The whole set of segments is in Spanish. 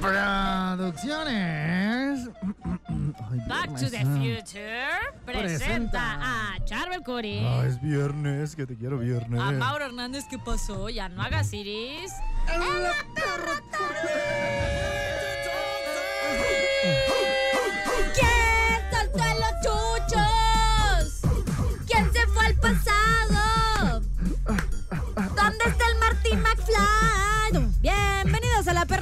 Producciones. Ay, Back to the. Future presenta a Charbel Curry, Ah, es viernes, que te quiero viernes. a Mauro Hernández, ¿qué pasó? Ya no hagas iris. ¿Quién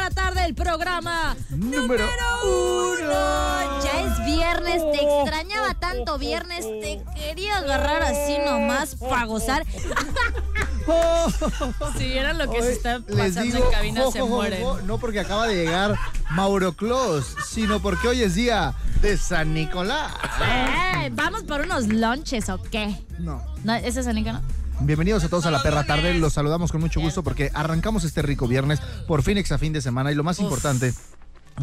la tarde del programa Número uno. Ya es viernes, te extrañaba tanto viernes, te quería agarrar así nomás para gozar. Si vieran lo que se está Les pasando digo, en cabina, jo, se jo, jo, mueren. jo, no porque acaba de llegar Mauro Claus, sino porque hoy es día de San Nicolás. Eh, ¿Vamos por unos lunches o qué? No. ¿No, ¿Ese es Anica, no? Bienvenidos a todos a la Perra Tarde. Los saludamos con mucho gusto porque arrancamos este rico viernes por Phoenix a fin de semana y lo más importante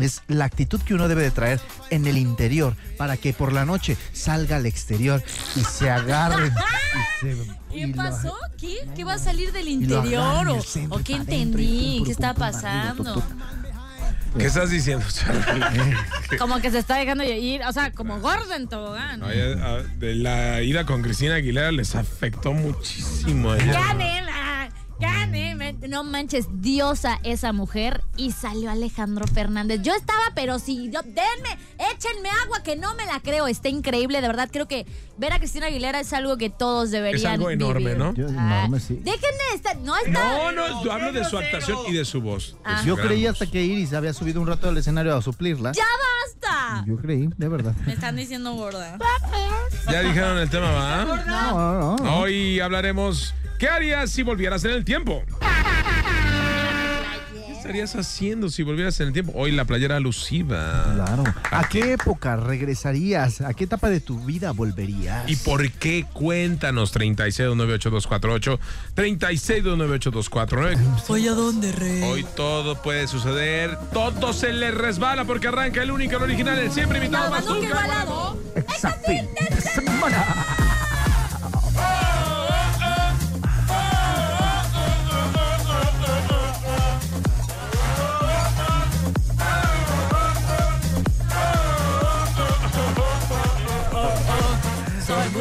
es la actitud que uno debe de traer en el interior para que por la noche salga al exterior y se se- ¿Qué pasó? ¿Qué? ¿Qué va a salir del interior? ¿O, qué entendí? ¿Qué está pasando? ¿Qué estás diciendo, Charlie? Como que se está dejando ir, o sea, como gordo en tobogán. Oye, a- de la ida con Cristina Aguilera les afectó muchísimo. a ella. ¡Gane! la- ¡Gane! me- No manches, diosa esa mujer y salió Alejandro Fernández. Yo estaba, pero si yo, denme, échenme agua que no me la creo. Está increíble, de verdad. Creo que ver a Cristina Aguilera es algo que todos deberían algo enorme, vivir. ¿no? Yo- Ah, enorme, sí. Dejen de estar, no está. No, no, yo hablo de su actuación y de su voz. Ah. su Yo creí hasta que Iris había subido un rato al escenario a suplirla. ¡Ya basta! Yo creí, de verdad. Me están diciendo gorda. Ya dijeron el tema, ¿va? No, no, no. Hoy hablaremos. ¿Qué harías si volvieras en el tiempo? ¿Qué estarías haciendo si volvieras en el tiempo? Hoy la playera alusiva. Claro. ¿A qué época regresarías? ¿A qué etapa de tu vida volverías? ¿Y por qué? Cuéntanos. 36298248. 36298249. ¿Hoy a dónde, rey? Hoy todo puede suceder. Todo se le resbala porque arranca el único, el original, el siempre invitado Nada más que Bazooka. balado. Semana.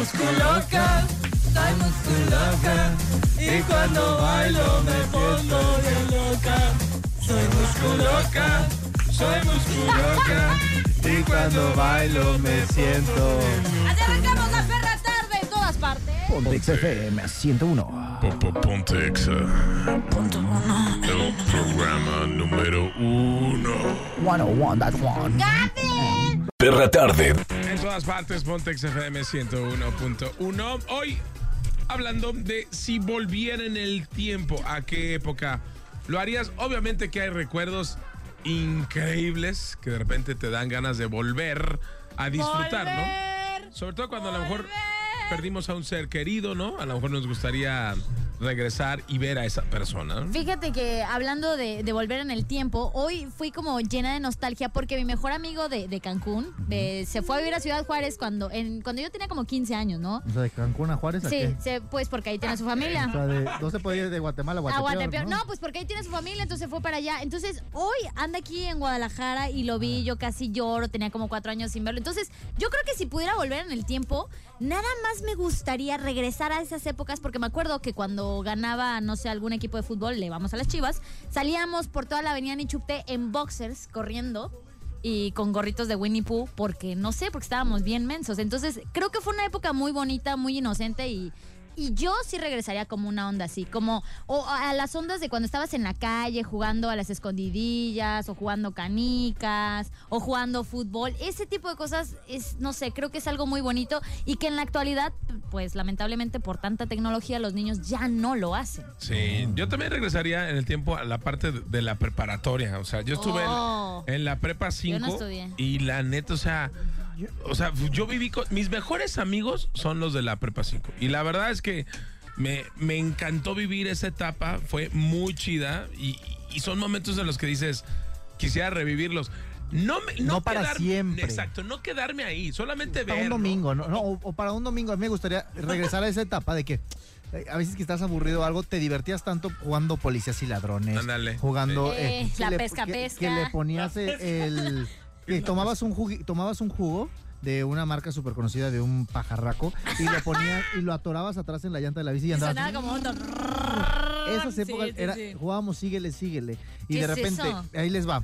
Musculoca, soy musculoca. Y cuando bailo me pongo bien loca. Soy musculoca, Soy musculoca. Y cuando bailo me siento. Así arrancamos la perra tarde en todas partes. Ponte XFM 101. Ponte Exa. El programa número uno. 101, that one. Perra Tarde. En todas partes, Pontex FM 101.1. Hoy hablando de si volviera en el tiempo, ¿a qué época lo harías? Obviamente que hay recuerdos increíbles que de repente te dan ganas de volver a disfrutar, ¿no? Sobre todo cuando a lo mejor perdimos a un ser querido, ¿no? A lo mejor nos gustaría regresar y ver a esa persona. Fíjate que hablando de, de volver en el tiempo, hoy fui como llena de nostalgia porque mi mejor amigo de, de Cancún se fue a vivir a Ciudad Juárez cuando, en, cuando yo tenía como 15 años, ¿no? O sea, de Cancún a Juárez, ¿a Sí, qué? se- pues porque ahí tiene su familia. O sea, de, no se puede ir de Guatemala a A Guatepeor, Guatepeor. ¿no? No, pues porque ahí tiene su familia, entonces fue para allá. Entonces, hoy anda aquí en Guadalajara y lo vi, yo casi lloro, tenía como cuatro años sin verlo. Entonces, yo creo que si pudiera volver en el tiempo, nada más me gustaría regresar a esas épocas, porque me acuerdo que cuando ganaba, no sé, algún equipo de fútbol, le vamos a las chivas, salíamos por toda la avenida Nichupte en boxers, corriendo. Y con gorritos de Winnie Pooh, porque no sé, porque estábamos bien mensos. Entonces, creo que fue una época muy bonita, muy inocente y Y yo sí regresaría como una onda así, como o a las ondas de cuando estabas en la calle jugando a las escondidillas o jugando canicas o jugando fútbol. Ese tipo de cosas es, no sé, creo que es algo muy bonito y que en la actualidad, pues lamentablemente por tanta tecnología los niños ya no lo hacen. Sí, yo también regresaría en el tiempo a la parte de la preparatoria. O sea, yo estuve en- Oh. en, la prepa 5 no estudié. y la neta, o sea, o sea, yo viví con mis mejores amigos son los de la prepa 5 y la verdad es que me, me encantó vivir esa etapa, fue muy chida y, y son momentos en los que dices, quisiera revivirlos. No, me, no, No para siempre. Exacto, no quedarme ahí, solamente Para un domingo, ¿no? No, o, o para un domingo. A mí me gustaría regresar a esa etapa de que eh, a veces que estás aburrido o algo, te divertías tanto jugando policías y ladrones. Ándale. Jugando. Eh, que la le- pesca, que- pesca. Que le ponías el. Que tomabas un, jugo, tomabas un jugo de una marca súper conocida de un pajarraco y lo ponías y lo atorabas atrás en la llanta de la bici y Y andabas. sonaba como un... Esas Sí, épocas sí, era, sí. jugábamos síguele, síguele. Y ¿Qué de es repente, eso? ahí les va.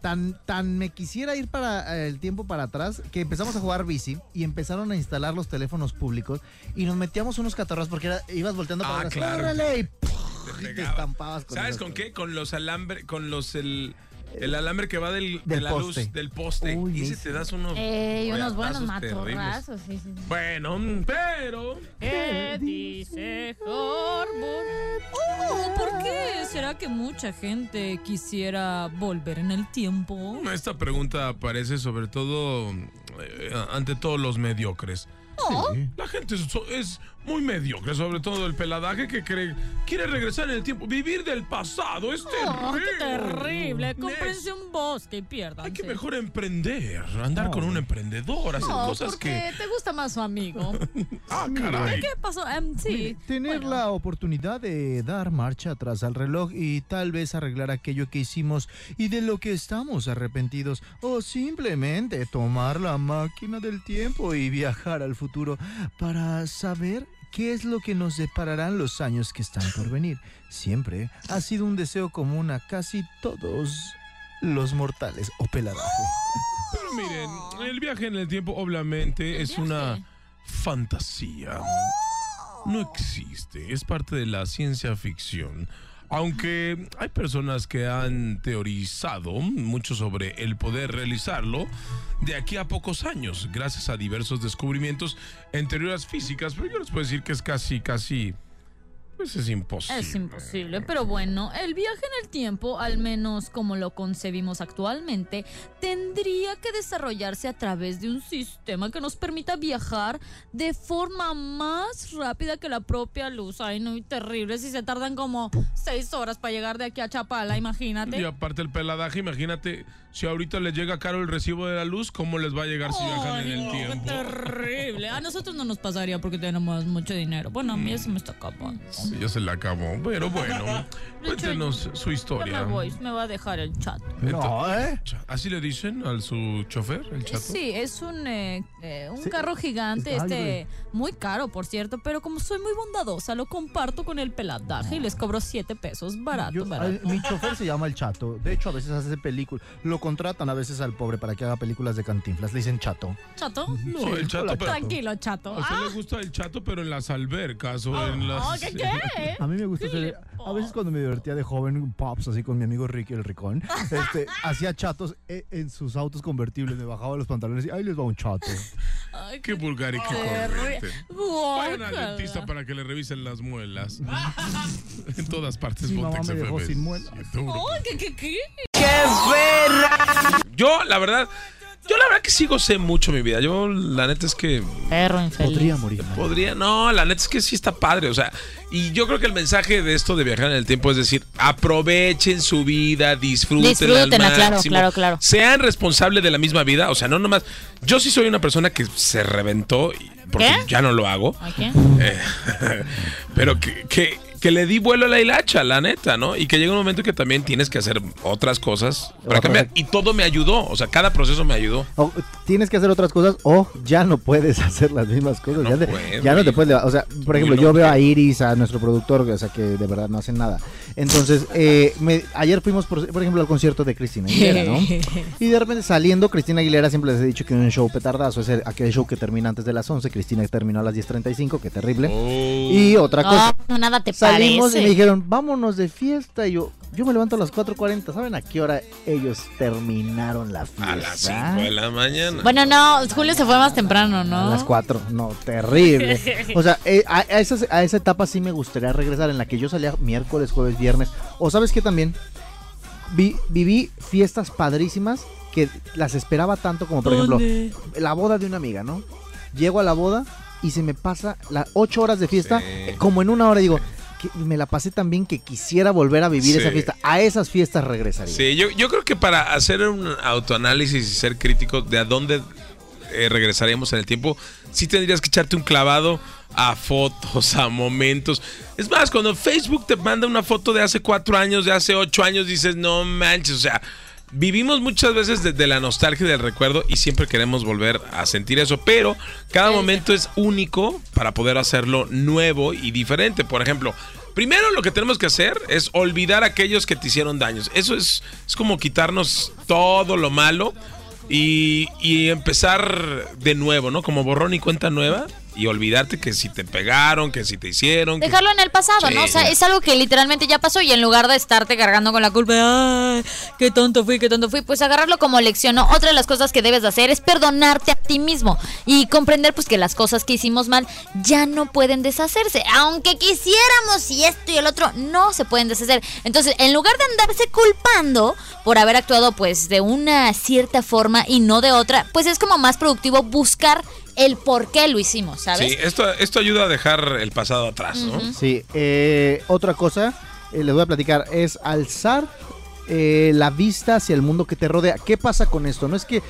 Tan, tan me quisiera ir para eh, el tiempo para atrás que empezamos a jugar bici y empezaron a instalar los teléfonos públicos y nos metíamos unos catarros porque era- ibas volteando para Ah, atrás, claro. y, estampabas con ¿Sabes con qué? Con los alambres, con los el, el alambre que va del, de Del la poste. luz del poste. Uy, y si te das unos Ey, unos buenos matorrazos. Sí, sí, sí. Bueno, pero ¿Qué dice Harbour? Oh, ¿por qué será que mucha gente quisiera volver en el tiempo? esta pregunta aparece sobre todo eh, ante todos los mediocres. Sí. La gente es, es muy mediocre, sobre todo el peladaje que cree quiere regresar en el tiempo, vivir del pasado, es Oh, terrible. qué terrible. Cómprense un bosque y pierdan. Hay que mejor emprender, andar con un emprendedor, hacer No, cosas porque que te gusta más su amigo. ah, caray. ¿Qué pasó? Em, sí. Tener Bueno. la oportunidad de dar marcha atrás al reloj y tal vez arreglar aquello que hicimos y de lo que estamos arrepentidos o simplemente tomar la máquina del tiempo y viajar al futuro para saber qué es lo que nos depararán los años que están por venir. Siempre ha sido un deseo común a casi todos los mortales o peladajes. Pero miren, el viaje en el tiempo obviamente es una fantasía. No existe, es parte de la ciencia ficción. Aunque hay personas que han teorizado mucho sobre el poder realizarlo de aquí a pocos años, gracias a diversos descubrimientos en teorías físicas, pero yo les puedo decir que es casi, casi, pues es imposible. Es imposible, pero bueno, el viaje en el tiempo, al menos como lo concebimos actualmente, tendría que desarrollarse a través de un sistema que nos permita viajar de forma más rápida que la propia luz. Ay, no, y terrible, si se tardan como seis horas para llegar de aquí a Chapala, imagínate. Y aparte el peladaje, imagínate, si ahorita les llega caro el recibo de la luz, ¿cómo les va a llegar si viajan en el tiempo? terrible. A nosotros no nos pasaría porque tenemos mucho dinero. Bueno, a mí eso me está acabando. Sí, ya se la acabó. Pero bueno, cuéntenos su historia. me voy, me va a dejar el chat. No, ¿eh? ¿Así le dicen al su chofer, el chato? Sí, es un, eh, eh, un Sí, carro gigante, este, muy caro, por cierto, pero como soy muy bondadosa, lo comparto con el peladaje y les cobro siete pesos, barato, Yo- barato. ay, mi chofer se llama el Chato. De hecho, a veces hace películas. Lo contratan a veces al pobre para que haga películas de cantinflas. Le dicen Chato. ¿Chato? No, el chato, pero... Tranquilo, chato. A usted Ah, le gusta el chato, pero en las albercas o en las... oh, ¿qué, qué? A mí me gusta ¿Qué hacer. A veces cuando me divertía de joven, pops, así con mi amigo Ricky el Ricón, este, hacía chatos e- en sus autos convertibles. Me bajaba los pantalones y ahí les va un chato. Ay, Qué vulgar y qué corriente. Vayan al dentista para que le revisen las muelas. en todas partes. Mi mamá Pontex me dejó FM. sin muelas. Ay, ¿qué, qué, qué? Yo, la verdad, yo la verdad que sí gocé mucho mi vida. Yo, la neta es que Perro infeliz. Podría morir. Podría, no, la neta es que sí está padre, o sea, y yo creo que el mensaje de esto de viajar en el tiempo es decir, aprovechen su vida, disfrútenla, Disfrútenla, al claro, claro, claro. sean responsables de la misma vida, o sea, no nomás, yo sí soy una persona que se reventó, porque ¿Qué? ya no lo hago, ¿A quién? eh, pero que, que, que le di vuelo a la hilacha, la neta, ¿no? Y que llega un momento que también tienes que hacer otras cosas para cambiar. Y todo me ayudó, o sea, cada proceso me ayudó. O tienes que hacer otras cosas o ya no puedes hacer las mismas cosas. No ya, te- puedo, ya no te puedes. O sea, por ejemplo, no, yo veo a Iris, a nuestro productor, o sea, que de verdad no hacen nada. Entonces, eh, me- ayer fuimos, por, por ejemplo, al concierto de Cristina Aguilera, ¿no? Y de repente saliendo, Cristina Aguilera siempre les he dicho que un show petardazo es el- aquel show que termina antes de las 11. Cristina terminó a las 10.35, qué terrible. Oh. Y otra cosa. No, no, nada te Salimos y me dijeron, vámonos de fiesta. Y yo, yo me levanto a las 4.40. ¿Saben a qué hora ellos terminaron la fiesta? a las 5 de la mañana. Bueno, no, Julio se fue más temprano, A ¿no? las 4. No, terrible. O sea, eh, a, a esas- a esa etapa sí me gustaría regresar en la que yo salía miércoles, jueves, viernes. O sabes que también vi- viví fiestas padrísimas que las esperaba tanto como por ejemplo la boda de una amiga, ¿no? Llego a la boda y se me pasa las 8 horas de fiesta Sí. como en una hora digo, me la pasé tan bien que quisiera volver a vivir Sí. esa fiesta. A esas fiestas regresaría. Sí, yo, yo creo que para hacer un autoanálisis y ser críticos de a dónde eh, regresaríamos en el tiempo, sí tendrías que echarte un clavado a fotos, a momentos. Es más, cuando Facebook te manda una foto de hace cuatro años, de hace ocho años, dices, no manches, o sea, vivimos muchas veces desde la nostalgia y del recuerdo y siempre queremos volver a sentir eso, pero cada momento es único para poder hacerlo nuevo y diferente. Por ejemplo, primero lo que tenemos que hacer es olvidar a aquellos que te hicieron daños. Eso es, es como quitarnos todo lo malo y, y empezar de nuevo, ¿no? Como borrón y cuenta nueva y olvidarte que si te pegaron, que si te hicieron. que- Dejarlo en el pasado, Sí, ¿no? O sea, es algo que literalmente ya pasó y en lugar de estarte cargando con la culpa, ay, qué tonto fui, qué tonto fui, pues agarrarlo como lección, ¿no? Otra de las cosas que debes de hacer es perdonarte a ti mismo y comprender pues que las cosas que hicimos mal ya no pueden deshacerse, aunque quisiéramos y esto y el otro, no se pueden deshacer. Entonces, en lugar de andarse culpando por haber actuado pues de una cierta forma y no de otra, pues es como más productivo buscar el por qué lo hicimos, ¿sabes? Sí, esto, esto ayuda a dejar el pasado atrás, ¿no? Sí, eh, otra cosa, eh, les voy a platicar, es alzar eh, la vista hacia el mundo que te rodea. ¿Qué pasa con esto? No es que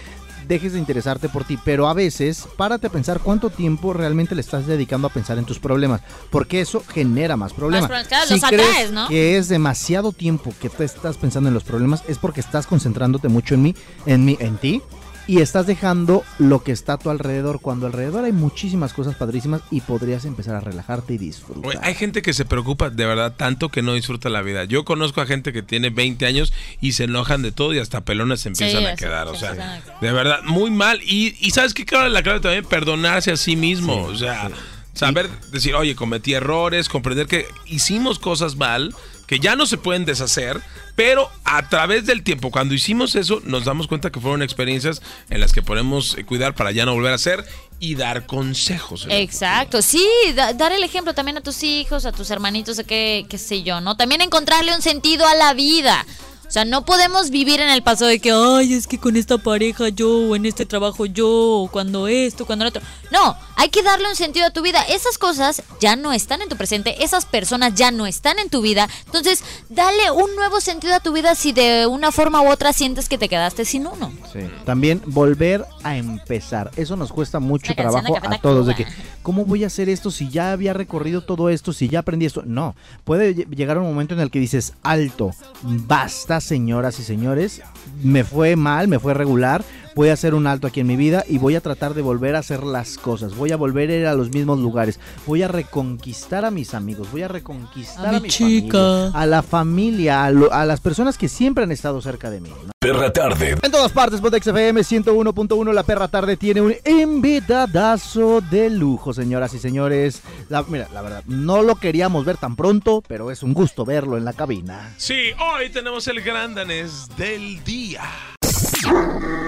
dejes de interesarte por ti, pero a veces párate a pensar cuánto tiempo realmente le estás dedicando a pensar en tus problemas, porque eso genera más problemas. problemas, claro, si los crees atraes, ¿no? que es demasiado tiempo que te estás pensando en los problemas, es porque estás concentrándote mucho en mí, en mí, en ti. Y estás dejando lo que está a tu alrededor, cuando alrededor hay muchísimas cosas padrísimas y podrías empezar a relajarte y disfrutar. Hay gente que se preocupa de verdad tanto que no disfruta la vida. Yo conozco a gente que tiene 20 años y se enojan de todo y hasta pelones se empiezan a quedar. O sea, de verdad, muy mal. Y, y ¿sabes qué? Claro, la clave también, perdonarse a sí mismo. o sea, saber decir, oye, cometí errores, comprender que hicimos cosas mal, que ya no se pueden deshacer, pero a través del tiempo, cuando hicimos eso, nos damos cuenta que fueron experiencias en las que podemos eh, cuidar para ya no volver a hacer y dar consejos. Exacto, sí, da- dar el ejemplo también a tus hijos, a tus hermanitos, a qué, qué sé yo, ¿no? También encontrarle un sentido a la vida. O sea, no podemos vivir en el pasado de que, ay, es que con esta pareja yo, o en este trabajo yo, o cuando esto, cuando lo otro. No, hay que darle un sentido a tu vida. Esas cosas ya no están en tu presente, esas personas ya no están en tu vida. Entonces, dale un nuevo sentido a tu vida si de una forma u otra sientes que te quedaste sin uno. Sí. También volver a empezar. Eso nos cuesta mucho trabajo a todos. De que, ¿cómo voy a hacer esto si ya había recorrido todo esto, si ya aprendí esto? No. Puede lle- llegar un momento en el que dices, alto, basta, señoras y señores. Me fue mal, me fue regular. Voy a hacer un alto aquí en mi vida y voy a tratar de volver a hacer las cosas. Voy a volver a ir a los mismos lugares. Voy a reconquistar a mis amigos. Voy a reconquistar A a, mi mi chica. familia, a la familia, a, lo- a las personas que siempre han estado cerca de mí. ¿no? Perra tarde. En todas partes, Botex FM 101.1, la perra tarde tiene un invitadazo de lujo, señoras y señores. La, mira, la verdad, no lo queríamos ver tan pronto, pero es un gusto verlo en la cabina. Sí, hoy tenemos el gran danés del día.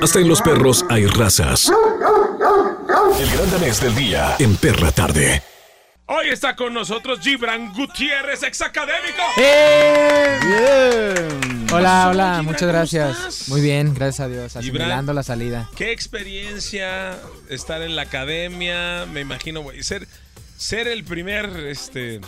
Hasta en los perros hay razas. El gran danés del día en Perra tarde. Hoy está con nosotros Gibran Gutiérrez, ex académico. Bien. Hola, Gibran, hola, muchas ¿cómo gracias. Muy bien, gracias a Dios, Gibran. asimilando la salida. Qué experiencia estar en la academia, me imagino, güey, ser ser el primer este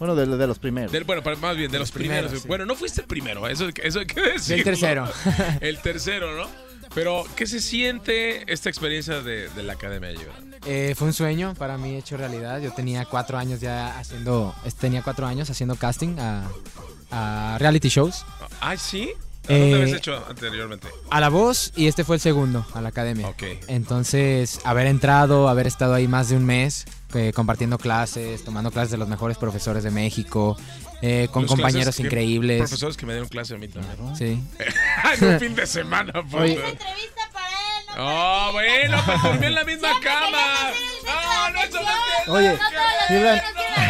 Bueno, de, de los primeros. del- bueno, más bien de los, primeros. primeros, sí. Bueno, no fuiste el primero, eso eso hay que decir. Del tercero. el tercero, ¿no? Pero, ¿qué se siente esta experiencia de, de la Academia Gibran? Eh, fue un sueño para mí hecho realidad. Yo tenía cuatro años ya haciendo, tenía cuatro años haciendo casting a, a reality shows, Ay, ¿sí? ¿A ¿Dónde Eh, habías hecho anteriormente? a La Voz y este fue el segundo a la academia. Ok. Entonces, haber entrado, haber estado ahí más de un mes, eh, compartiendo clases, tomando clases de los mejores profesores de México, eh, con Los compañeros increíbles. Profesores que me dieron clase a mí también. Sí. en un fin de semana, puto. Entrevista para él, no Oh, bueno, pues dormí en la misma cama. No, no, eso no Oye, No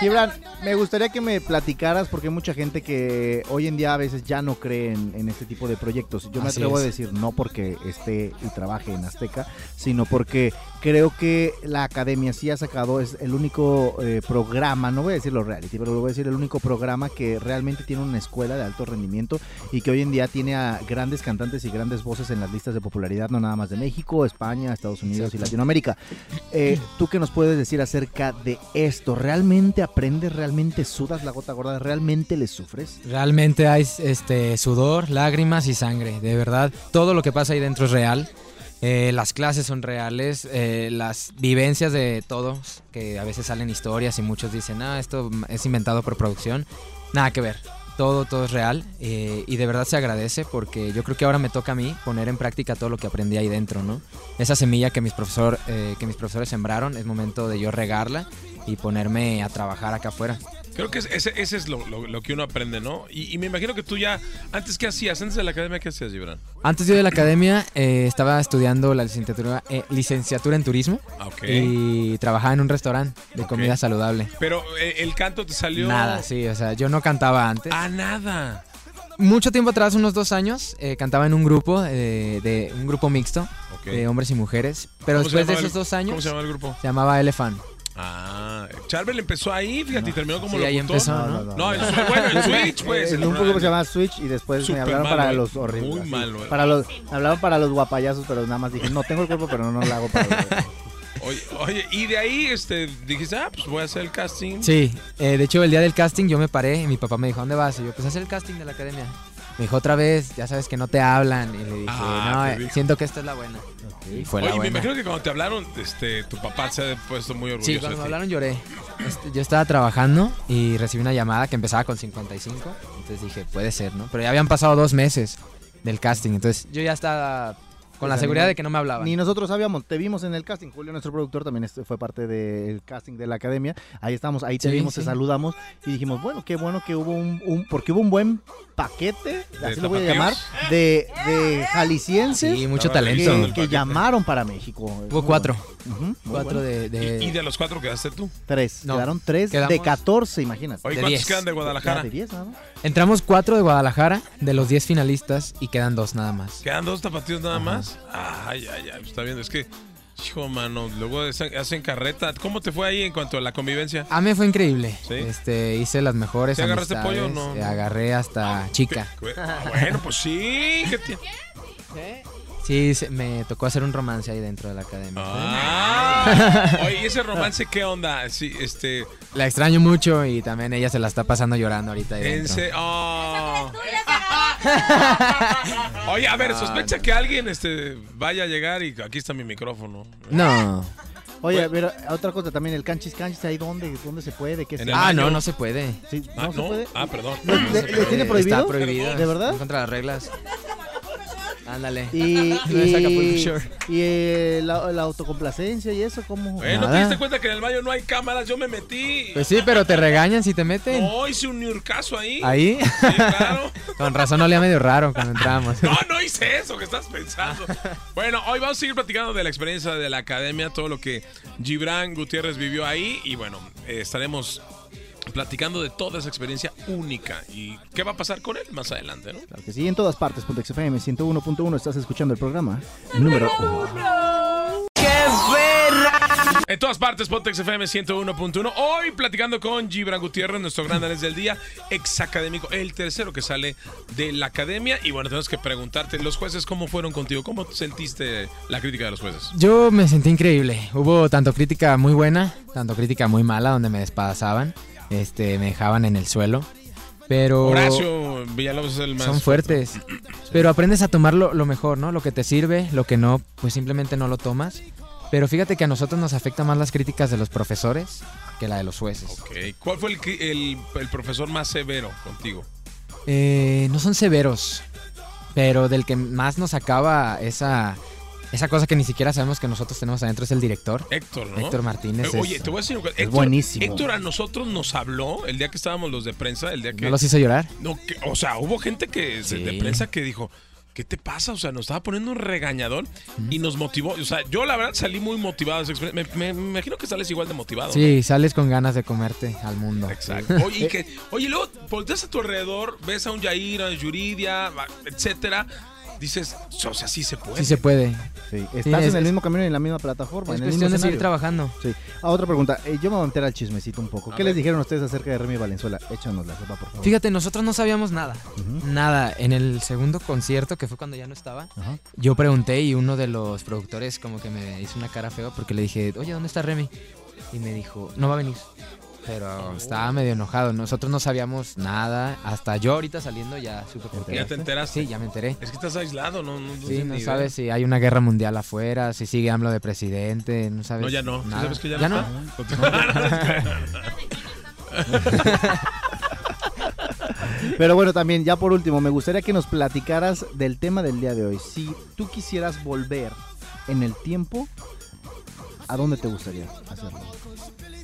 Gibran, me gustaría que me platicaras porque hay mucha gente que hoy en día a veces ya no cree en, en este tipo de proyectos. Yo me Así atrevo a decir no porque esté y trabaje en Azteca, sino porque creo que la academia sí ha sacado, es el único eh, programa, no voy a decirlo reality, pero lo voy a decir el único programa que realmente tiene una escuela de alto rendimiento y que hoy en día tiene a grandes cantantes y grandes voces en las listas de popularidad, no nada más de México, España, Estados Unidos y Latinoamérica. Eh, ¿Tú qué nos puedes decir acerca de esto? ¿Realmente aprendes? ¿Realmente sudas la gota gorda? ¿Realmente le sufres? Realmente hay este sudor, lágrimas y sangre. De verdad, todo lo que pasa ahí dentro es real. Eh, las clases son reales, eh, las vivencias de todos, que a veces salen historias y muchos dicen, ah, esto es inventado por producción. Nada que ver. Todo, todo es real eh, y de verdad se agradece porque yo creo que ahora me toca a mí poner en práctica todo lo que aprendí ahí dentro, ¿no? Esa semilla que mis, profesor, eh, que mis profesores sembraron, es momento de yo regarla y ponerme a trabajar acá afuera. Creo que es- ese, ese es lo, lo- lo que uno aprende, ¿no? Y, y me imagino que tú ya, antes, ¿qué hacías? Antes de la academia, ¿qué hacías, Gibran? Antes yo de la academia eh, estaba estudiando la licenciatura, eh, licenciatura en turismo Ah, ok. y trabajaba en un restaurante de comida saludable. Pero eh, el canto te salió... Nada, sí, o sea, yo no cantaba antes. Ah, nada. Mucho tiempo atrás, unos dos años, eh, cantaba en un grupo, eh, de un grupo mixto de hombres y mujeres. Pero ¿Cómo se después de llamaba esos el- dos años ¿Cómo se llama el grupo? se llamaba Elephant. Ah, Charbel empezó ahí, fíjate, y terminó como Sí, ahí empezó, ¿no? No, el, bueno, el Switch, pues. en un poco se llama Switch y después me hablaron para los horribles. Muy malo, eh. Para los, hablaron para los guapayazos, pero nada más dije, no tengo el cuerpo, pero no lo hago para los Oye, oye, y de ahí este, dijiste, ah, pues voy a hacer el casting. Sí, eh, de hecho el día del casting yo me paré y mi papá me dijo, ¿dónde vas? Y yo, pues a hacer el casting de la academia. Me dijo otra vez, ya sabes que no te hablan. Y le dije, Ah, no, eh, siento que esta es la buena. Y fue Oye, la me buena. imagino que cuando te hablaron, este, tu papá se ha puesto muy orgulloso Sí, cuando de me ti. hablaron lloré. Este, yo estaba trabajando y recibí una llamada que empezaba con 55. Entonces dije, puede ser, ¿no? Pero ya habían pasado dos meses del casting. Entonces yo ya estaba con la seguridad de que no me hablaban. Ni nosotros sabíamos, te vimos en el casting. Julio, nuestro productor, también este fue parte del casting de la academia. Ahí estamos, ahí te Sí, vimos, te saludamos y dijimos, bueno, qué bueno que hubo un, un- porque hubo un buen paquete, así lo voy a llamar, de, de jaliscienses Sí, mucho talento. que, llamaron para México. Hubo cuatro. Cuatro bueno. de... de- Y, y de los cuatro quedaste tú. Tres, No, quedaron tres de quedamos- 14, imagínate. Oye, De ¿cuántos diez. quedan de Guadalajara? De 10, nada más. Entramos cuatro de Guadalajara, de los 10 finalistas, y quedan dos nada más. ¿Quedan dos tapatíos nada más? Ay, ay, ay, está bien, es que, hijo, mano, luego hacen carreta. ¿Cómo te fue ahí en cuanto a la convivencia? A mí fue increíble. ¿Sí? Este, hice las mejores ¿Sí agarraste pollo o no? eh, Agarré hasta chica. Ah, Bueno, pues sí. ¿qué tiene? Sí, se- me tocó hacer un romance ahí dentro de la academia. Ah. Oye, ¿y ese romance qué onda? Sí, este. La extraño mucho y también ella se la está pasando llorando ahorita ahí En dentro. se- oh. Oye, a ver, sospecha que alguien este, vaya a llegar y aquí está mi micrófono. No. Oye, pero otra cosa también, el canchis canchis, ¿ahí dónde, dónde se puede? ¿Qué se Ah, no, no se puede. Sí, Ah, ¿No se no. puede? Ah, perdón. ¿Le, le- le tiene prohibido? Está prohibido. ¿De verdad? En contra de las reglas. Ándale. Y, y, eh, la, la autocomplacencia y eso, ¿cómo? Eh, ¿No te Nada. diste cuenta que en el baño no hay cámaras? Yo me metí. Pues sí, pero te regañan si te meten. No, hice un niurcazo ahí. Ahí. Sí, claro. Con razón olía medio raro cuando entramos. No, no hice eso que estás pensando. Bueno, hoy vamos a seguir platicando de la experiencia de la academia, todo lo que Gibran Gutiérrez vivió ahí y bueno, eh, estaremos platicando de toda esa experiencia única y qué va a pasar con él más adelante, ¿no? Claro que sí, en todas partes, Pontex FM 101.1, estás escuchando el programa número uno. En todas partes, Pontex FM 101.1. Hoy platicando con Gibran Gutiérrez, nuestro gran danés del día, ex académico, el tercero que sale de la academia. Y bueno, tenemos que preguntarte, los jueces, ¿cómo fueron contigo? ¿Cómo sentiste la crítica de los jueces? Yo me sentí increíble. Hubo tanto crítica muy buena, tanto crítica muy mala, donde me despasaban, este, me dejaban en el suelo. Pero Horacio Villalobos es el más. son fuertes. Pero aprendes a tomar lo, lo mejor, ¿no? Lo que te sirve, lo que no, pues simplemente no lo tomas. Pero fíjate que a nosotros nos afecta más las críticas de los profesores que la de los jueces. Ok. ¿Cuál fue el- el profesor más severo contigo? Eh, no son severos, pero del que más nos acaba esa, esa cosa que ni siquiera sabemos que nosotros tenemos adentro es el director. Héctor, ¿no? Héctor Martínez. Eh, Oye, es- te voy a decir una cosa. es Héctor- buenísimo. Héctor a nosotros nos habló el día que estábamos los de prensa, el día que. ¿No los hizo llorar? No, que- o sea, hubo gente que de- Sí. de prensa que dijo, ¿qué te pasa? O sea, nos estaba poniendo un regañador y nos motivó. O sea, yo la verdad salí muy motivado. Me, me- me imagino que sales igual de motivado. Sí, sales con ganas de comerte al mundo. Exacto. Oye, y que, oye, luego volteas a tu alrededor, ves a un Yair, a Yuridia, etcétera. Dices, o sea, sí se puede. Sí se puede. Sí, Estás es- en el mismo camino y en la misma plataforma. Es en el cuestión mismo de seguir trabajando. Sí. Ah, otra pregunta. Eh, yo me voy a meter al chismecito un poco. A ¿Qué ver. les dijeron ustedes acerca de Remy Valenzuela? Échanosla, sepa, por favor. Fíjate, nosotros no sabíamos nada. Nada. En el segundo concierto, que fue cuando ya no estaba, yo pregunté y uno de los productores como que me hizo una cara fea porque le dije, oye, ¿dónde está Remy? Y me dijo, no va a venir. Pero estaba medio enojado. Nosotros no sabíamos nada. Hasta yo ahorita saliendo ya supe por qué. ¿Ya te enteraste? Sí, ya me enteré. Es que estás aislado, ¿no? no, no Sí, no sabes si hay una guerra mundial afuera, si sigue AMLO de presidente, no sabes No, ya no. ¿Sí nada. ¿Sabes que ya, no? Pero bueno, también, ya por último, me gustaría que nos platicaras del tema del día de hoy. Si tú quisieras volver en el tiempo, ¿a dónde te gustaría hacerlo?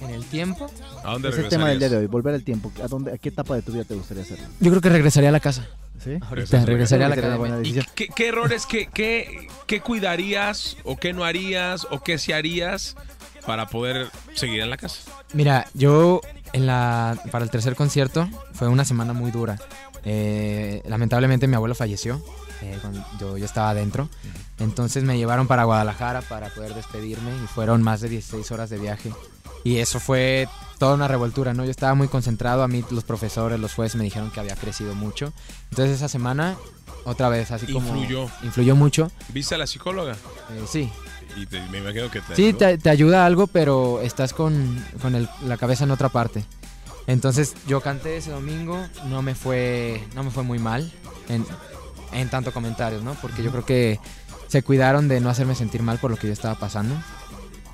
En el tiempo, ¿A dónde Es el tema del día de hoy, volver al tiempo. ¿A, dónde, ¿A qué etapa de tu vida te gustaría hacerlo? yo creo que regresaría a la casa. ¿Sí? Ahorita regresaría a la Creo que sería una academia. buena ¿Y decisión. qué, qué errores, qué, qué, qué cuidarías o qué no harías o qué sí harías para poder seguir en la casa? Mira, yo en la para el tercer concierto fue una semana muy dura. Eh, lamentablemente mi abuelo falleció eh, cuando yo, yo estaba adentro. Entonces me llevaron para Guadalajara para poder despedirme y fueron más de 16 horas de viaje. Y eso fue toda una revoltura, ¿no? Yo estaba muy concentrado, a mí los profesores, los jueces me dijeron que había crecido mucho. Entonces esa semana, otra vez, así como... Influyó. Influyó mucho, ¿Viste a la psicóloga? eh, sí. Y te- me imagino que te Sí, te, te ayuda algo, pero estás con, con el- la cabeza en otra parte. Entonces yo canté ese domingo, no me fue, no me fue muy mal en, en tanto comentarios, ¿no? Porque yo creo que se cuidaron de no hacerme sentir mal por lo que yo estaba pasando.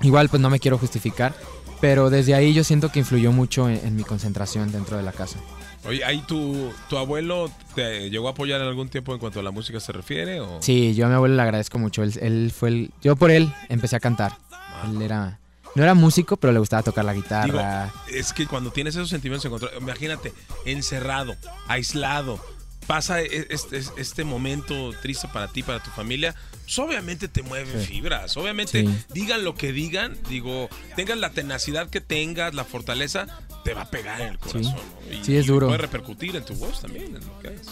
Igual pues no me quiero justificar, pero desde ahí yo siento que influyó mucho en, en mi concentración dentro de la casa. Oye, ¿ahí tu, tu abuelo te llegó a apoyar en algún tiempo en cuanto a la música se refiere? O? Sí, yo a mi abuelo le agradezco mucho. Él, él fue el, yo por él empecé a cantar. Él era, no era músico, pero le gustaba tocar la guitarra. Es que cuando tienes esos sentimientos encontrados, imagínate, encerrado, aislado, pasa e- este, este momento triste para ti, para tu familia, pues obviamente te mueve fibras, obviamente Sí. digan lo que digan, digo, tengas la tenacidad que tengas, la fortaleza, te va a pegar en el corazón. ¿no? Y, Sí, es y duro. puede repercutir en tu voz también, en lo que haces.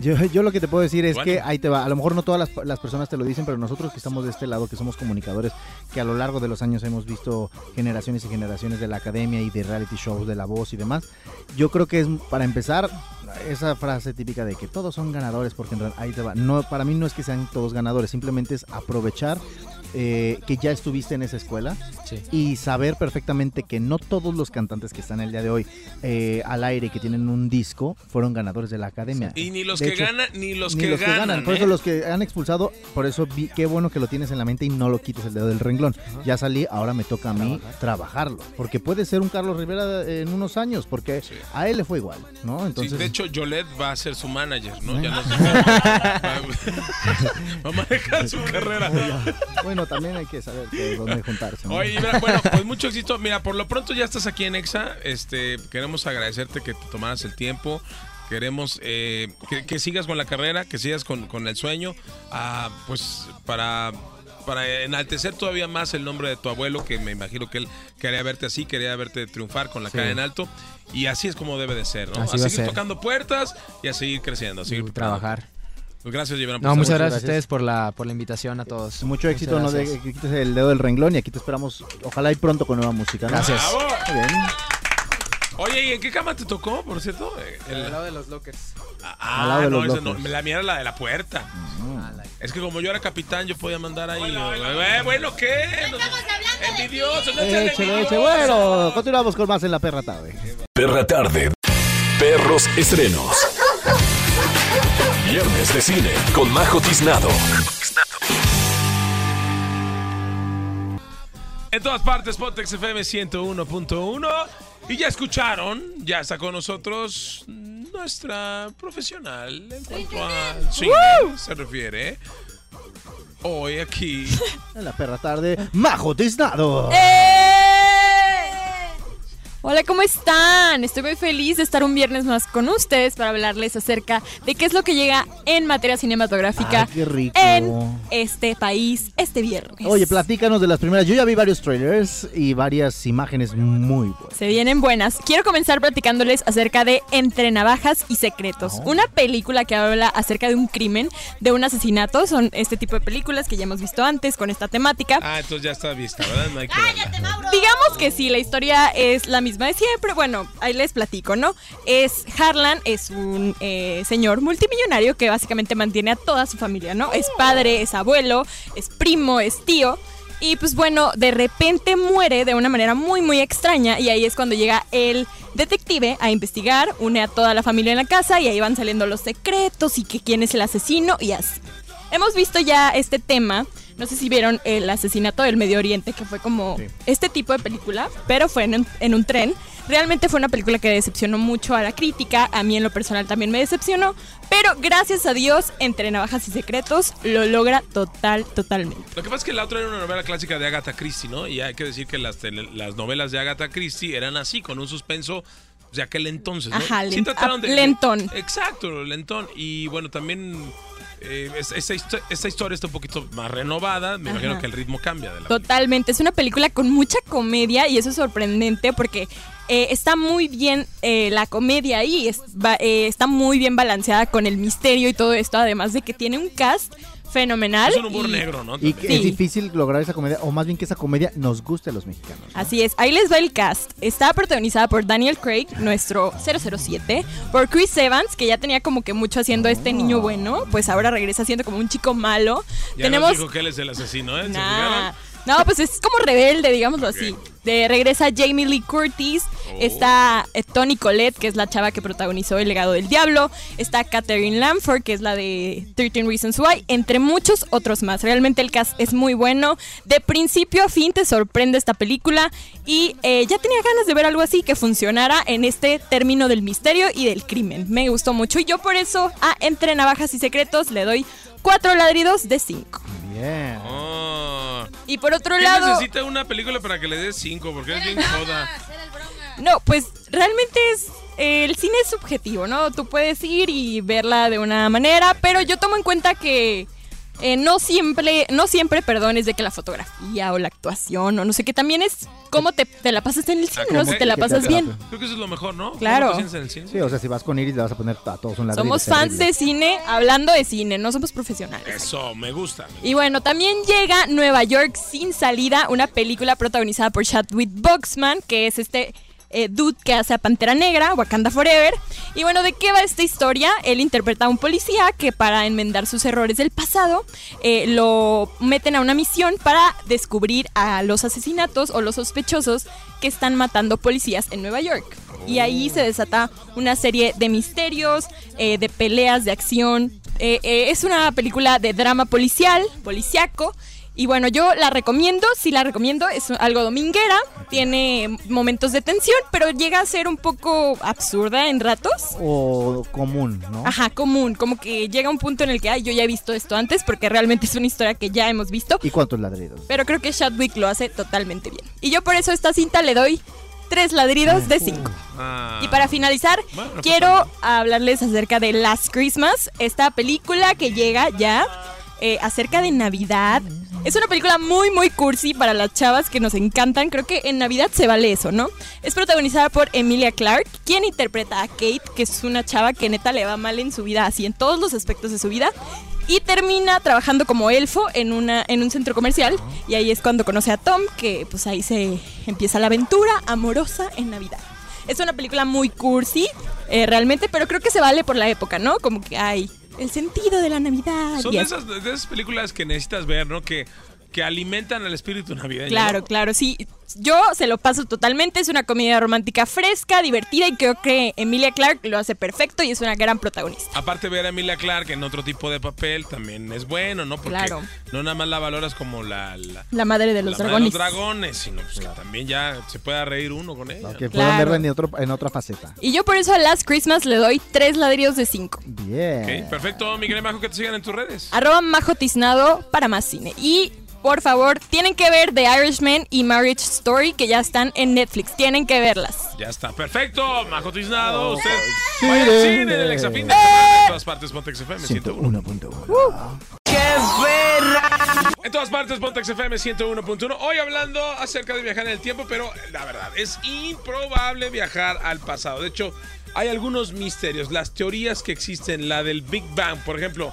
Yo, yo lo que te puedo decir es Bueno. que ahí te va. A lo mejor no todas las, las personas te lo dicen, pero nosotros que estamos de este lado, que somos comunicadores, que a lo largo de los años hemos visto generaciones y generaciones de la academia y de reality shows, de la voz y demás, yo creo que es, para empezar, esa frase típica de que todos son ganadores, porque en realidad, ahí te va. No, para mí no es que sean todos ganadores, simplemente es aprovechar eh, que ya estuviste en esa escuela Sí. y saber perfectamente que no todos los cantantes que están el día de hoy eh, al aire y que tienen un disco fueron ganadores de la academia. Y ni los De que hecho, ganan, ni los, ni que, los que ganan. Por ¿eh? eso los que han expulsado, por eso vi, qué bueno que lo tienes en la mente y no lo quites el dedo del renglón. Ya salí, ahora me toca a mí trabajarlo. Porque puede ser un Carlos Rivera en unos años, porque Sí. a él le fue igual, ¿no? Entonces, de hecho, Jolet va a ser su manager, ¿no? ¿Eh? Ya no va a manejar su carrera. bueno, también hay que saber que dónde juntarse. ¿no? Oye, mira, bueno, pues mucho éxito. Mira, por lo pronto ya estás aquí en Exa. Este, queremos agradecerte que te tomaras el tiempo. Queremos eh, que, que sigas con la carrera, que sigas con, con el sueño, ah, pues para, para enaltecer todavía más el nombre de tu abuelo, que me imagino que él quería verte así, quería verte triunfar con la Sí. cara en alto. Y así es como debe de ser, ¿no? Así a seguir tocando puertas y a seguir creciendo, a seguir Y trabajar. Pues gracias, Gibran, No, muchas gracias, a ustedes por la, por la invitación a todos. Mucho éxito, no que quites el dedo del renglón y aquí te esperamos, ojalá y pronto con nueva música. ¿no? Gracias. ¡Bravo! Muy bien. Oye, ¿y en qué cama te tocó, por cierto? Eh, el- lado de los lockers. Ah, Al lado de no, los no, la mía era la de la puerta. Es que como yo era capitán, yo podía mandar ahí. Eh, bueno, ¿qué? Envidioso, no seas Échale, envidioso. échale. Bueno, continuamos con más en la perra tarde. Perra tarde. Perros estrenos. Viernes de cine con Majo Tiznado. En todas partes, Pontex FM 101.1. Y ya escucharon, ya está con nosotros nuestra profesional en cuanto a cine se refiere. Hoy aquí. En la perra tarde, Majo Tiznado. Hola, ¿cómo están? Estoy muy feliz de estar un viernes más con ustedes para hablarles acerca de qué es lo que llega en materia cinematográfica Ay, qué rico. en este país este viernes. Oye, platícanos de las primeras. Yo ya vi varios trailers y varias imágenes muy buenas. Se vienen buenas. Quiero comenzar platicándoles acerca de Entre Navajas y Secretos, Oh. una película que habla acerca de un crimen, de un asesinato. Son este tipo de películas que ya hemos visto antes con esta temática. Ah, entonces ya está vista, ¿verdad? No hay que verla. Digamos que sí, la historia es la misma de siempre. Bueno, ahí les platico, ¿no? Es Harlan, es un eh, señor multimillonario que básicamente mantiene a toda su familia, ¿no? Es padre, es abuelo, es primo, es tío. Y pues bueno, de repente muere de una manera muy, muy extraña. Y ahí es cuando llega el detective a investigar, une a toda la familia en la casa y ahí van saliendo los secretos y que quién es el asesino y así. Hemos visto ya este tema. No sé si vieron el asesinato del Medio Oriente, que fue como Sí. este tipo de película, pero fue en un, en un tren. Realmente fue una película que decepcionó mucho a la crítica, a mí en lo personal también me decepcionó, pero gracias a Dios, entre navajas y secretos, lo logra total, totalmente. Lo que pasa es que la otra era una novela clásica de Agatha Christie, ¿no? Y hay que decir que las, novelas de Agatha Christie eran así, con un suspenso de aquel entonces, ¿no? Ajá, Sí lent- trataron ah, lentón. Exacto, lentón. Y bueno, también eh, es- esta, histo- esta historia está un poquito más renovada. Me imagino Ajá. que el ritmo cambia de la Totalmente, es una película con mucha comedia y eso es sorprendente porque eh, está muy bien eh, la comedia ahí, es- va- eh, está muy bien balanceada con el misterio y todo esto, además de que tiene un cast fenomenal. Es un humor y- negro, ¿no? Y También. que Sí. es difícil lograr esa comedia, o más bien que esa comedia nos guste a los mexicanos. ¿no? Así es, ahí les va el cast. Está protagonizada por Daniel Craig, nuestro 007, por Chris Evans, que ya tenía como que mucho haciendo este niño bueno, pues ahora regresa siendo como un chico malo. Ya Tenemos nos dijo que él es el asesino, ¿eh? ¿Se Nah. No, pues es como rebelde, digámoslo así. De regresa Jamie Lee Curtis, Oh. está eh, Tony Collette, que es la chava que protagonizó El legado del diablo, está Catherine Lamford, que es la de 13 Reasons Why, entre muchos otros más. Realmente el cast es muy bueno. De principio a fin te sorprende esta película y eh, ya tenía ganas de ver algo así que funcionara en este término del misterio y del crimen. Me gustó mucho y yo por eso a Entre Navajas y Secretos le doy cuatro ladridos de cinco. Bien. Y por otro ¿Qué lado... necesita una película para que le des cinco? Porque es bien joda. No, pues realmente es. eh, el cine es subjetivo, ¿no? Tú puedes ir y verla de una manera, pero yo tomo en cuenta que eh, no siempre, no siempre, perdón, es de que la fotografía o la actuación o no sé qué, también es cómo te, te la pasas en el cine, ¿no? Si te la pasas bien. Creo que eso es lo mejor, ¿no? Claro. ¿Cómo te en el cine? Sí, o sea, si vas con Iris le vas a poner a todos un ladrillo. Somos fans de cine hablando de cine, no somos profesionales. Eso, me gusta. Y bueno, también llega Nueva York sin salida, una película protagonizada por Chadwick Boxman, que es este eh, dude que hace a Pantera Negra, Wakanda Forever. Y bueno, ¿de qué va esta historia? Él interpreta a un policía que para enmendar sus errores del pasado, eh, lo meten a una misión para descubrir a los asesinatos o los sospechosos que están matando policías en Nueva York. Y ahí se desata una serie de misterios, eh, de peleas, de acción. Eh, es una película de drama policial, policiaco. Y bueno, yo la recomiendo, sí la recomiendo, es algo dominguera, tiene momentos de tensión, pero llega a ser un poco absurda en ratos. O común, ¿no? Ajá, común, como que llega un punto en el que, ay, yo ya he visto esto antes, porque realmente es una historia que ya hemos visto, ¿Y cuántos ladridos? pero creo que Chadwick lo hace totalmente bien. Y yo por eso a esta cinta le doy tres ladridos de cinco. Ah. Y para finalizar, Bueno, no pasa quiero hablarles acerca de Last Christmas, esta película que llega ya eh, acerca de Navidad. Es una película muy, muy cursi para las chavas que nos encantan. Creo que en Navidad se vale eso, ¿no? Es protagonizada por Emilia Clarke, quien interpreta a Kate, que es una chava que neta le va mal en su vida, así en todos los aspectos de su vida. Y termina trabajando como elfo en, una, en un centro comercial. Y ahí es cuando conoce a Tom, que pues ahí se empieza la aventura amorosa en Navidad. Es una película muy cursi, eh, realmente, pero creo que se vale por la época, ¿no? Como que hay el sentido de la Navidad. Son de esas, de esas películas que necesitas ver, ¿no? Que que alimentan al espíritu navideño. Claro, ¿no? claro, sí. Yo se lo paso totalmente. Es una comedia romántica fresca, divertida y creo que Emilia Clarke lo hace perfecto y es una gran protagonista. Aparte ver a Emilia Clarke en otro tipo de papel también es bueno, ¿no? Porque Claro. no nada más la valoras como la, la, La madre de los la madre de dragones. los dragones, sino pues que también ya se pueda reír uno con ella. Que puedan Claro. verla en, otro, en otra faceta. Y yo por eso a Last Christmas le doy tres ladrillos de cinco. Bien. Ok, perfecto, Miguel Majo, que te sigan en tus redes. Arroba Majo Tiznado para más cine. Y por favor, tienen que ver The Irishman y Marriage Story que ya están en Netflix. Tienen que verlas. Ya está, perfecto. Majo Tiznado, Oh, usted vaya al cine del Exafín de en todas partes, Pontex FM 101. 101.1. En todas partes, Pontex FM 101.1. Hoy hablando acerca de viajar en el tiempo, pero la verdad, es improbable viajar al pasado. De hecho, hay algunos misterios, las teorías que existen, la del Big Bang, por ejemplo.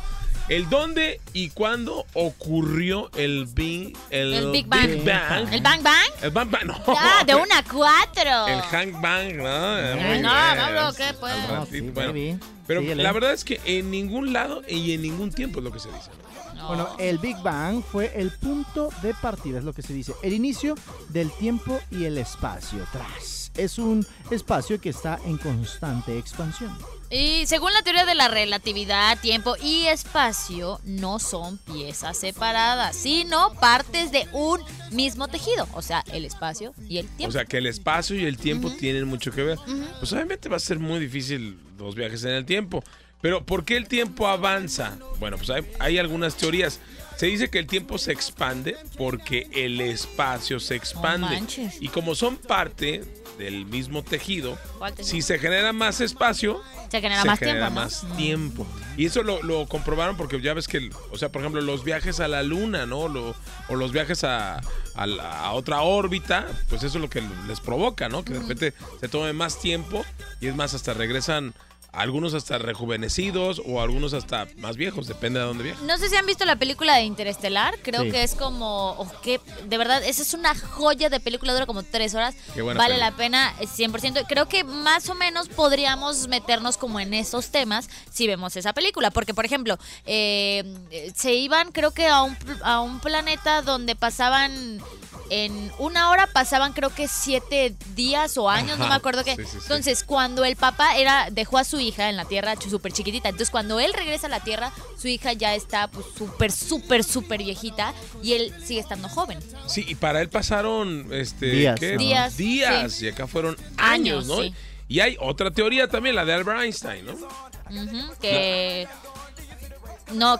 El dónde y cuándo ocurrió el Big, el El Big Bang. Bang. ¿El Bang Bang? El Bang Bang, no. Ah, de una a cuatro. El Hang Bang, ¿no? Muy no, bien. Pablo, ¿qué, pues? Sí, bueno. baby. Pero Síguele. la verdad es que en ningún lado y en ningún tiempo es lo que se dice. Bueno, el Big Bang fue el punto de partida, es lo que se dice. El inicio del tiempo y el espacio. Tras. Es un espacio que está en constante expansión. Y según la teoría de la relatividad, tiempo y espacio no son piezas separadas, sino partes de un mismo tejido, o sea, el espacio y el O tiempo. sea, que el espacio y el tiempo tienen mucho que ver. Pues obviamente va a ser muy difícil los viajes en el tiempo. Pero ¿por qué el tiempo avanza? Bueno, pues hay, hay algunas teorías. Se dice que el tiempo se expande porque el espacio se expande. y como son parte del mismo tejido, si se genera más espacio, Se genera se más genera tiempo, ¿no? más tiempo. Y eso lo, lo comprobaron porque ya ves que, o sea, por ejemplo, los viajes a la luna, ¿no? Lo- o los viajes a, a la- a otra órbita, pues eso es lo que les provoca, ¿no? Que de repente se tome más tiempo y es más, hasta regresan algunos hasta rejuvenecidos o algunos hasta más viejos, depende de dónde viajen. No sé si han visto la película de Interestelar, creo Sí. que es como, oh, que, de verdad, esa es una joya de película, dura como tres horas, Qué buena vale la pena eh, 100%. Creo que más o menos podríamos meternos como en esos temas si vemos esa película, porque por ejemplo, eh, se iban creo que a un, a un planeta donde pasaban... En una hora pasaban creo que siete días o años, no me acuerdo qué. sí, sí, sí. Entonces, cuando el papá era dejó a su hija en la tierra súper chiquitita, entonces cuando él regresa a la tierra, su hija ya está pues súper, súper, súper viejita y él sigue estando joven. Sí, y para él pasaron este, Días. Días, Días, sí. y acá fueron años, Años, ¿no? sí. Y hay otra teoría también, la de Albert Einstein, ¿no? Que... No,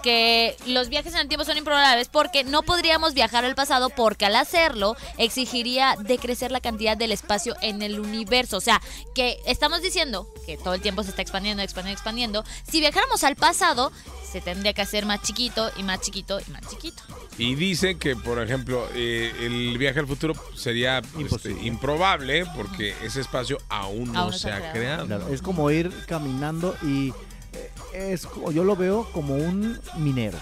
que los viajes en el tiempo son improbables porque no podríamos viajar al pasado porque al hacerlo exigiría decrecer la cantidad del espacio en el universo. O sea, que estamos diciendo que todo el tiempo se está expandiendo, expandiendo, expandiendo. Si viajáramos al pasado, se tendría que hacer más chiquito y más chiquito y más chiquito. Y dice que, por ejemplo, eh, el viaje al futuro sería este, Imposible. improbable porque ese espacio aún no Aún no se se ha creado. creado. Claro, es como ir caminando y es yo lo veo como un minero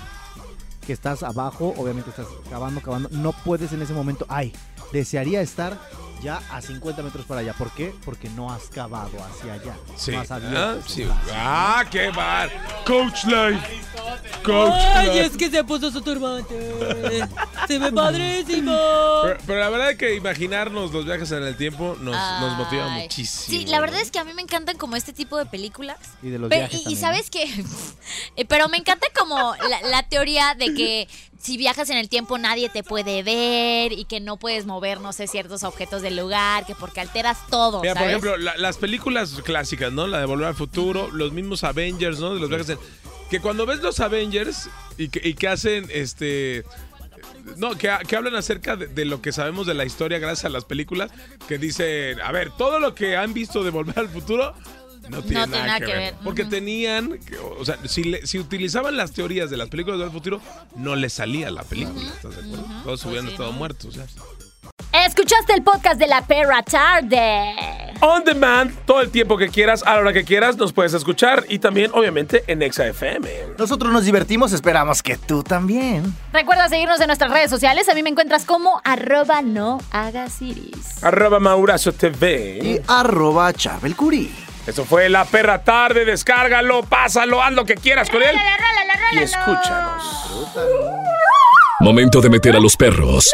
que estás abajo, obviamente estás cavando, cavando, no puedes en ese momento, ay, desearía estar ya a 50 metros para allá. ¿Por qué? Porque no has cavado hacia allá. Sí. No has abierto Ah, sí. Ah, qué bar. Coach Life. Coach Life. que se puso su turbante. Se ve padrísimo. Pero, pero la verdad es que imaginarnos los viajes en el tiempo nos, nos motiva Ay. muchísimo. Sí, la verdad es que a mí me encantan como este tipo de películas. Y de los Pero- viajes y, sabes que, pero me encanta como la, la teoría de que si viajas en el tiempo nadie te puede ver y que no puedes mover, no sé, ciertos objetos del lugar, que porque alteras todo, Mira, por ¿sabes? ejemplo, la- las películas clásicas, ¿no? La de Volver al Futuro, los mismos Avengers, ¿no? De los viajes en- Que cuando ves los Avengers y que, y que hacen, este... No, que, que hablan acerca de, de lo que sabemos de la historia gracias a las películas, que dicen, a ver, todo lo que han visto de Volver al Futuro no tiene, nada, que, ver. Porque tenían, o sea, si, le- si utilizaban las teorías de las películas del futuro, no les salía la película, ¿estás de acuerdo? Todos hubieran sí, estado ¿no? muertos. ya. Escuchaste el podcast de la perra tarde. On demand, todo el tiempo que quieras, a la hora que quieras, nos puedes escuchar y también, obviamente, en Exa FM. Nosotros nos divertimos, esperamos que tú también. Recuerda seguirnos en nuestras redes sociales. A mí me encuentras como arroba no hagas iris. Arroba Maurazo TV. Y arroba Charbel Curí. Eso fue La Perra Tarde. Descárgalo, pásalo, haz lo que quieras con él. Y escúchanos. Momento de meter a los perros